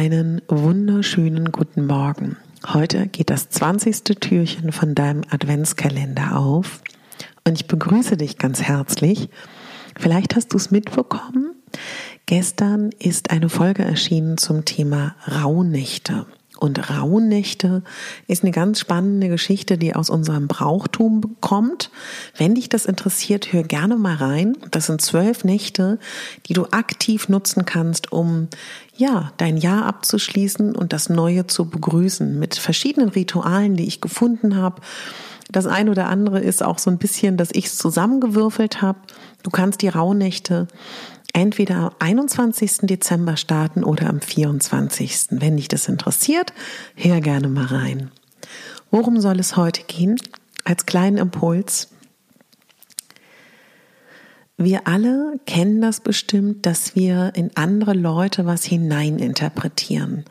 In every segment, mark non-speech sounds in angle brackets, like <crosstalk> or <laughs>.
Einen wunderschönen guten Morgen. Heute geht das 20. Türchen von deinem Adventskalender auf und ich begrüße dich ganz herzlich. Vielleicht hast du es mitbekommen. Gestern ist eine Folge erschienen zum Thema Rauhnächte. Und Rauhnächte ist eine ganz spannende Geschichte, die aus unserem Brauchtum kommt. Wenn dich das interessiert, hör gerne mal rein. Das sind zwölf Nächte, die du aktiv nutzen kannst, um ja, dein Jahr abzuschließen und das Neue zu begrüßen mit verschiedenen Ritualen, die ich gefunden habe. Das eine oder andere ist auch so ein bisschen, dass ich es zusammengewürfelt habe. Du kannst die Rauhnächte entweder am 21. Dezember starten oder am 24. Wenn dich das interessiert, hör gerne mal rein. Worum soll es heute gehen? Als kleinen Impuls. Wir alle kennen das bestimmt, dass wir in andere Leute was hineininterpretieren.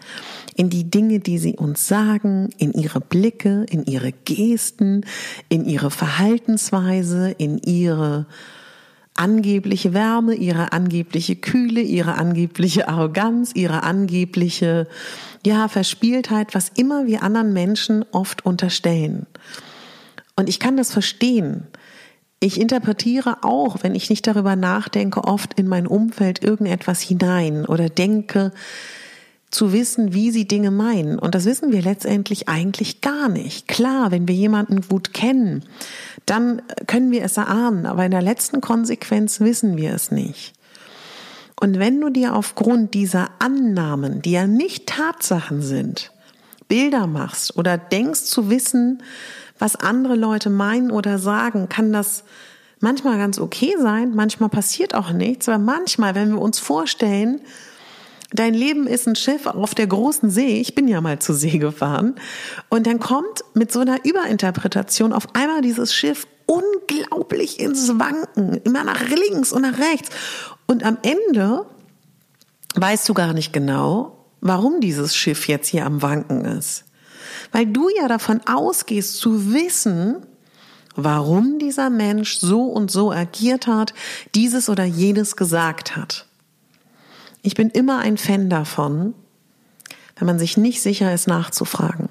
In die Dinge, die sie uns sagen, in ihre Blicke, in ihre Gesten, in ihre Verhaltensweise, in ihre angebliche Wärme, ihre angebliche Kühle, ihre angebliche Arroganz, ihre angebliche, ja, Verspieltheit, was immer wir anderen Menschen oft unterstellen. Und ich kann das verstehen. Ich interpretiere auch, wenn ich nicht darüber nachdenke, oft in mein Umfeld irgendetwas hinein oder denke, zu wissen, wie sie Dinge meinen. Und das wissen wir letztendlich eigentlich gar nicht. Klar, wenn wir jemanden gut kennen, dann können wir es erahnen, aber in der letzten Konsequenz wissen wir es nicht. Und wenn du dir aufgrund dieser Annahmen, die ja nicht Tatsachen sind, Bilder machst oder denkst zu wissen, was andere Leute meinen oder sagen, kann das manchmal ganz okay sein, manchmal passiert auch nichts, aber manchmal, wenn wir uns vorstellen, Dein Leben ist ein Schiff auf der großen See. Ich bin ja mal zur See gefahren. Und dann kommt mit so einer Überinterpretation auf einmal dieses Schiff unglaublich ins Wanken, immer nach links und nach rechts. Und am Ende weißt du gar nicht genau, warum dieses Schiff jetzt hier am Wanken ist. Weil du ja davon ausgehst zu wissen, warum dieser Mensch so und so agiert hat, dieses oder jenes gesagt hat. Ich bin immer ein Fan davon, wenn man sich nicht sicher ist, nachzufragen.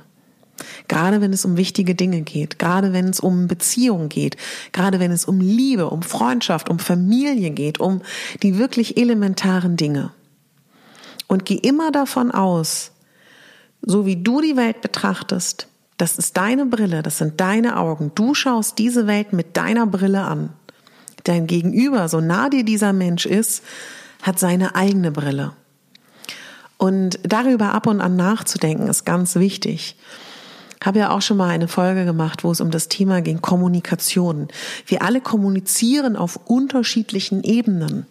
Gerade wenn es um wichtige Dinge geht, gerade wenn es um Beziehungen geht, gerade wenn es um Liebe, um Freundschaft, um Familie geht, um die wirklich elementaren Dinge. Und geh immer davon aus, so wie du die Welt betrachtest, das ist deine Brille, das sind deine Augen. Du schaust diese Welt mit deiner Brille an. Dein Gegenüber, so nah dir dieser Mensch ist, hat seine eigene Brille. Und darüber ab und an nachzudenken ist ganz wichtig. Habe ja auch schon mal eine Folge gemacht, wo es um das Thema ging Kommunikation. Wir alle kommunizieren auf unterschiedlichen Ebenen.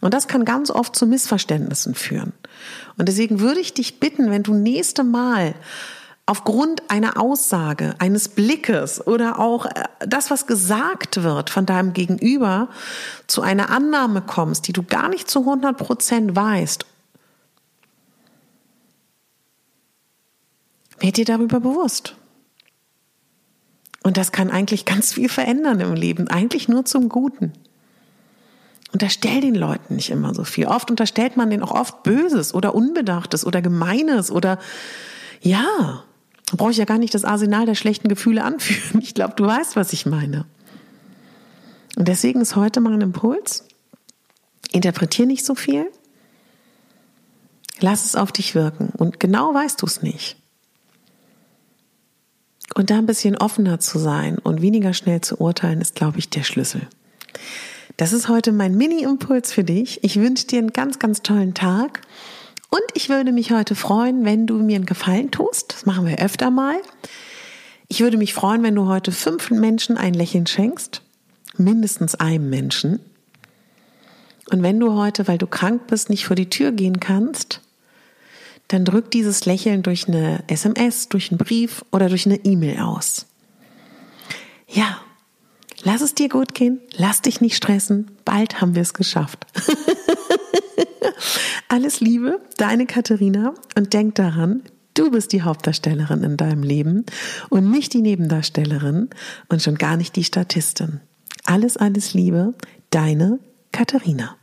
Und das kann ganz oft zu Missverständnissen führen. Und deswegen würde ich dich bitten, wenn du nächste Mal aufgrund einer Aussage, eines Blickes oder auch äh, das, was gesagt wird von deinem Gegenüber, zu einer Annahme kommst, die du gar nicht zu 100 Prozent weißt, werd dir darüber bewusst. Und das kann eigentlich ganz viel verändern im Leben, eigentlich nur zum Guten. Unterstell den Leuten nicht immer so viel. Oft unterstellt man denen auch oft Böses oder Unbedachtes oder Gemeines oder ja, brauche ich ja gar nicht das Arsenal der schlechten Gefühle anführen. Ich glaube, du weißt, was ich meine. Und deswegen ist heute mal ein Impuls. Interpretier nicht so viel. Lass es auf dich wirken. Und genau weißt du es nicht. Und da ein bisschen offener zu sein und weniger schnell zu urteilen, ist, glaube ich, der Schlüssel. Das ist heute mein Mini-Impuls für dich. Ich wünsche dir einen ganz, ganz tollen Tag. Und ich würde mich heute freuen, wenn du mir einen Gefallen tust. Das machen wir öfter mal. Ich würde mich freuen, wenn du heute fünf Menschen ein Lächeln schenkst. Mindestens einem Menschen. Und wenn du heute, weil du krank bist, nicht vor die Tür gehen kannst, dann drück dieses Lächeln durch eine SMS, durch einen Brief oder durch eine E-Mail aus. Ja, lass es dir gut gehen, lass dich nicht stressen, bald haben wir es geschafft. <laughs> Alles Liebe, deine Katharina und denk daran, du bist die Hauptdarstellerin in deinem Leben und nicht die Nebendarstellerin und schon gar nicht die Statistin. Alles, alles Liebe, deine Katharina.